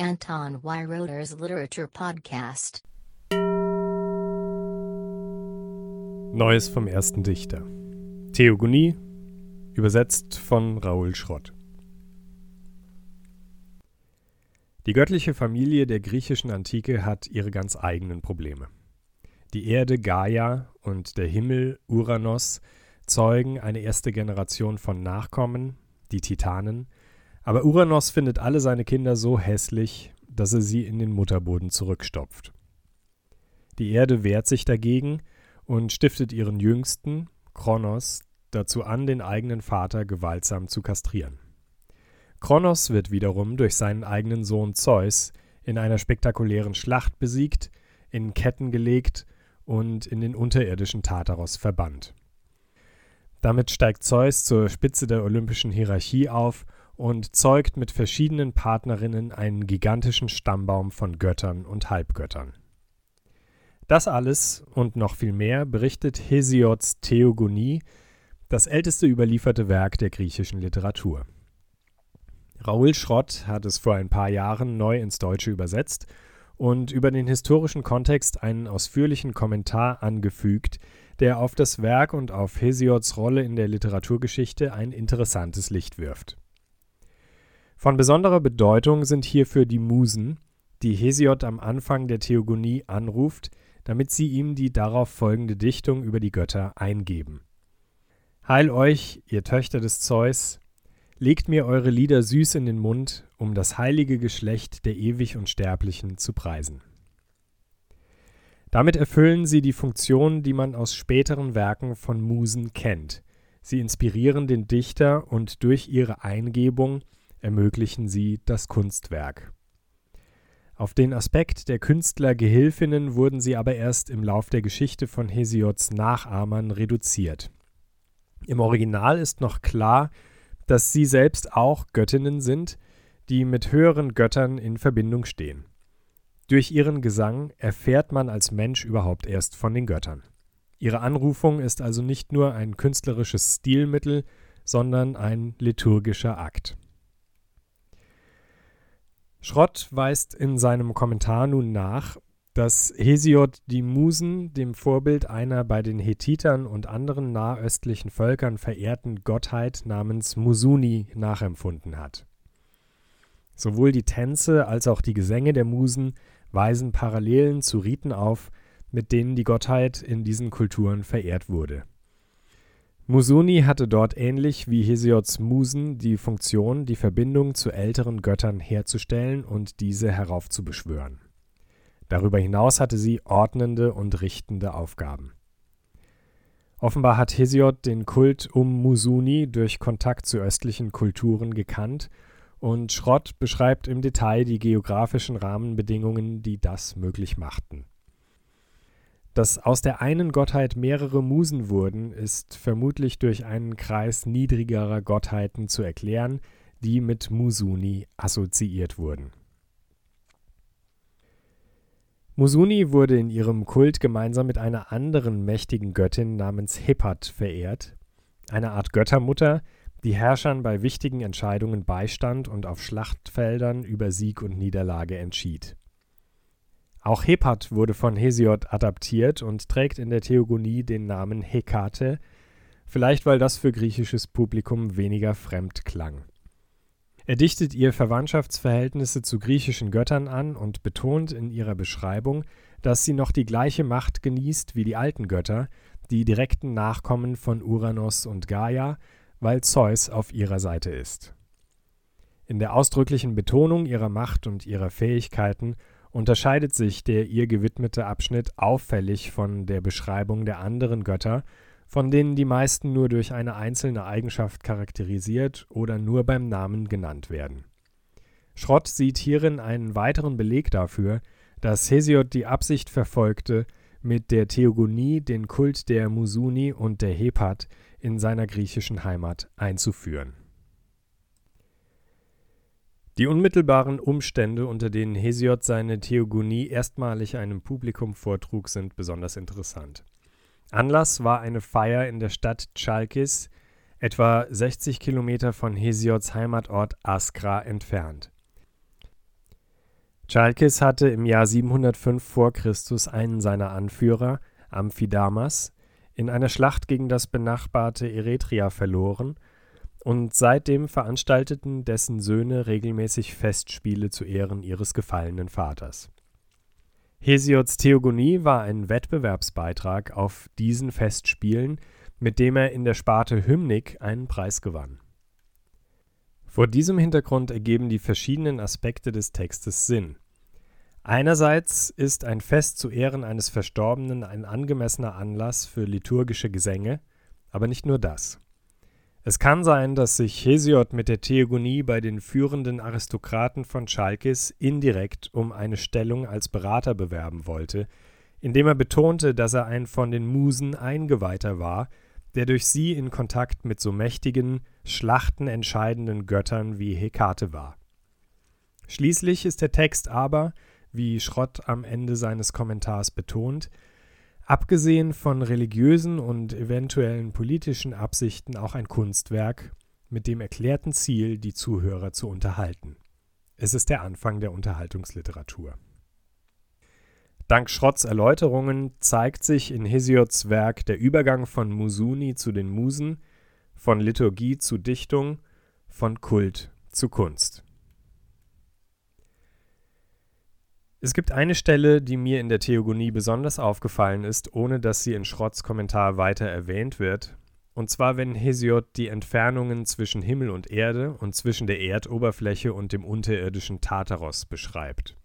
Anton Weiroder's Literature Podcast. Neues vom ersten Dichter. Theogonie, übersetzt von Raoul Schrott. Die göttliche Familie der griechischen Antike hat ihre ganz eigenen Probleme. Die Erde Gaia und der Himmel Uranus zeugen eine erste Generation von Nachkommen, die Titanen, aber Uranus findet alle seine Kinder so hässlich, dass er sie in den Mutterboden zurückstopft. Die Erde wehrt sich dagegen und stiftet ihren Jüngsten, Kronos, dazu an, den eigenen Vater gewaltsam zu kastrieren. Kronos wird wiederum durch seinen eigenen Sohn Zeus in einer spektakulären Schlacht besiegt, in Ketten gelegt und in den unterirdischen Tartaros verbannt. Damit steigt Zeus zur Spitze der olympischen Hierarchie auf und zeugt mit verschiedenen Partnerinnen einen gigantischen Stammbaum von Göttern und Halbgöttern. Das alles und noch viel mehr berichtet Hesiods Theogonie, das älteste überlieferte Werk der griechischen Literatur. Raoul Schrott hat es vor ein paar Jahren neu ins Deutsche übersetzt und über den historischen Kontext einen ausführlichen Kommentar angefügt, der auf das Werk und auf Hesiods Rolle in der Literaturgeschichte ein interessantes Licht wirft. Von besonderer Bedeutung sind hierfür die Musen, die Hesiod am Anfang der Theogonie anruft, damit sie ihm die darauf folgende Dichtung über die Götter eingeben. Heil euch, ihr Töchter des Zeus, legt mir eure Lieder süß in den Mund, um das heilige Geschlecht der ewig Unsterblichen zu preisen. Damit erfüllen sie die Funktion, die man aus späteren Werken von Musen kennt. Sie inspirieren den Dichter und durch ihre Eingebung ermöglichen sie das Kunstwerk. Auf den Aspekt der Künstler-Gehilfinnen wurden sie aber erst im Lauf der Geschichte von Hesiods Nachahmern reduziert. Im Original ist noch klar, dass sie selbst auch Göttinnen sind, die mit höheren Göttern in Verbindung stehen. Durch ihren Gesang erfährt man als Mensch überhaupt erst von den Göttern. Ihre Anrufung ist also nicht nur ein künstlerisches Stilmittel, sondern ein liturgischer Akt. Schrott weist in seinem Kommentar nun nach, dass Hesiod die Musen dem Vorbild einer bei den Hethitern und anderen nahöstlichen Völkern verehrten Gottheit namens Musuni nachempfunden hat. Sowohl die Tänze als auch die Gesänge der Musen weisen Parallelen zu Riten auf, mit denen die Gottheit in diesen Kulturen verehrt wurde Musuni hatte dort ähnlich wie Hesiods Musen die Funktion, die Verbindung zu älteren Göttern herzustellen und diese heraufzubeschwören. Darüber hinaus hatte sie ordnende und richtende Aufgaben. Offenbar hat Hesiod den Kult um Musuni durch Kontakt zu östlichen Kulturen gekannt und Schrott beschreibt im Detail die geografischen Rahmenbedingungen, die das möglich machten dass aus der einen Gottheit mehrere Musen wurden, ist vermutlich durch einen Kreis niedrigerer Gottheiten zu erklären, die mit Musuni assoziiert wurden. Musuni wurde in ihrem Kult gemeinsam mit einer anderen mächtigen Göttin namens Hepat verehrt, eine Art Göttermutter, die Herrschern bei wichtigen Entscheidungen beistand und auf Schlachtfeldern über Sieg und Niederlage entschied. Auch Hepat wurde von Hesiod adaptiert und trägt in der Theogonie den Namen Hekate, vielleicht weil das für griechisches Publikum weniger fremd klang. Er dichtet ihr Verwandtschaftsverhältnisse zu griechischen Göttern an und betont in ihrer Beschreibung, dass sie noch die gleiche Macht genießt wie die alten Götter, die direkten Nachkommen von Uranus und Gaia, weil Zeus auf ihrer Seite ist. In der ausdrücklichen Betonung ihrer Macht und ihrer Fähigkeiten unterscheidet sich der ihr gewidmete Abschnitt auffällig von der Beschreibung der anderen Götter, von denen die meisten nur durch eine einzelne Eigenschaft charakterisiert oder nur beim Namen genannt werden. Schrott sieht hierin einen weiteren Beleg dafür, dass Hesiod die Absicht verfolgte, mit der Theogonie den Kult der Musuni und der Hepat in seiner griechischen Heimat einzuführen die unmittelbaren Umstände, unter denen Hesiod seine Theogonie erstmalig einem Publikum vortrug, sind besonders interessant. Anlass war eine Feier in der Stadt Chalkis, etwa 60 Kilometer von Hesiods Heimatort Askra entfernt. Chalkis hatte im Jahr 705 vor Christus einen seiner Anführer, Amphidamas, in einer Schlacht gegen das benachbarte Eretria verloren und seitdem veranstalteten dessen Söhne regelmäßig Festspiele zu Ehren ihres gefallenen Vaters. Hesiods Theogonie war ein Wettbewerbsbeitrag auf diesen Festspielen, mit dem er in der Sparte Hymnik einen Preis gewann. Vor diesem Hintergrund ergeben die verschiedenen Aspekte des Textes Sinn. Einerseits ist ein Fest zu Ehren eines Verstorbenen ein angemessener Anlass für liturgische Gesänge, aber nicht nur das. Es kann sein, dass sich Hesiod mit der Theogonie bei den führenden Aristokraten von Chalkis indirekt um eine Stellung als Berater bewerben wollte, indem er betonte, dass er ein von den Musen Eingeweihter war, der durch sie in Kontakt mit so mächtigen, schlachtenentscheidenden Göttern wie Hekate war. Schließlich ist der Text aber, wie Schrott am Ende seines Kommentars betont, abgesehen von religiösen und eventuellen politischen Absichten auch ein Kunstwerk mit dem erklärten Ziel, die Zuhörer zu unterhalten. Es ist der Anfang der Unterhaltungsliteratur. Dank Schrotts Erläuterungen zeigt sich in Hesiods Werk der Übergang von Musuni zu den Musen, von Liturgie zu Dichtung, von Kult zu Kunst. Es gibt eine Stelle, die mir in der Theogonie besonders aufgefallen ist, ohne dass sie in Schrotts Kommentar weiter erwähnt wird, und zwar wenn Hesiod die Entfernungen zwischen Himmel und Erde und zwischen der Erdoberfläche und dem unterirdischen Tartaros beschreibt.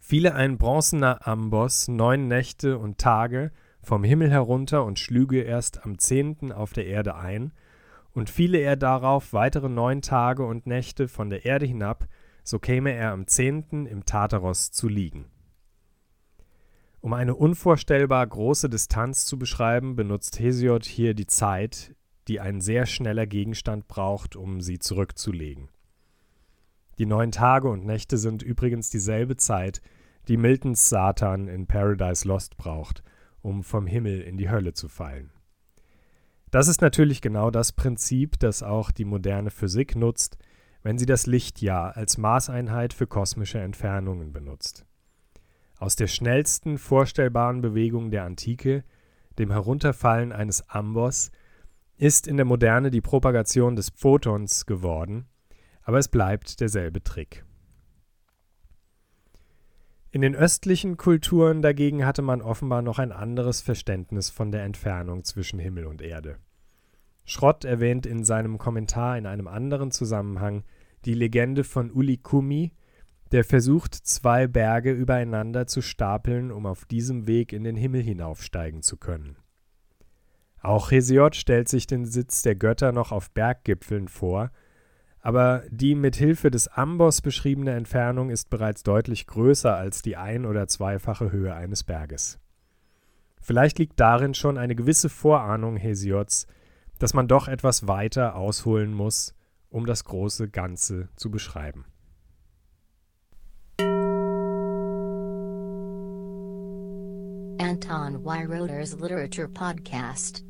Fiele ein bronzener Amboss neun Nächte und Tage vom Himmel herunter und schlüge erst am zehnten auf der Erde ein, und fiele er darauf weitere neun Tage und Nächte von der Erde hinab, so käme er am zehnten im Tartaros zu liegen. Um eine unvorstellbar große Distanz zu beschreiben, benutzt Hesiod hier die Zeit, die ein sehr schneller Gegenstand braucht, um sie zurückzulegen. Die neun Tage und Nächte sind übrigens dieselbe Zeit, die Miltons Satan in Paradise Lost braucht, um vom Himmel in die Hölle zu fallen. Das ist natürlich genau das Prinzip, das auch die moderne Physik nutzt, wenn sie das Lichtjahr als Maßeinheit für kosmische Entfernungen benutzt. Aus der schnellsten vorstellbaren Bewegung der Antike, dem Herunterfallen eines Amboss, ist in der Moderne die Propagation des Photons geworden, aber es bleibt derselbe Trick. In den östlichen Kulturen dagegen hatte man offenbar noch ein anderes Verständnis von der Entfernung zwischen Himmel und Erde. Schrott erwähnt in seinem Kommentar in einem anderen Zusammenhang die Legende von Uli Kumi, der versucht, zwei Berge übereinander zu stapeln, um auf diesem Weg in den Himmel hinaufsteigen zu können. Auch Hesiod stellt sich den Sitz der Götter noch auf Berggipfeln vor aber die mit Hilfe des Amboss beschriebene Entfernung ist bereits deutlich größer als die ein- oder zweifache Höhe eines Berges. Vielleicht liegt darin schon eine gewisse Vorahnung Hesiods, dass man doch etwas weiter ausholen muss, um das große Ganze zu beschreiben. Anton Weiroder's Literature Podcast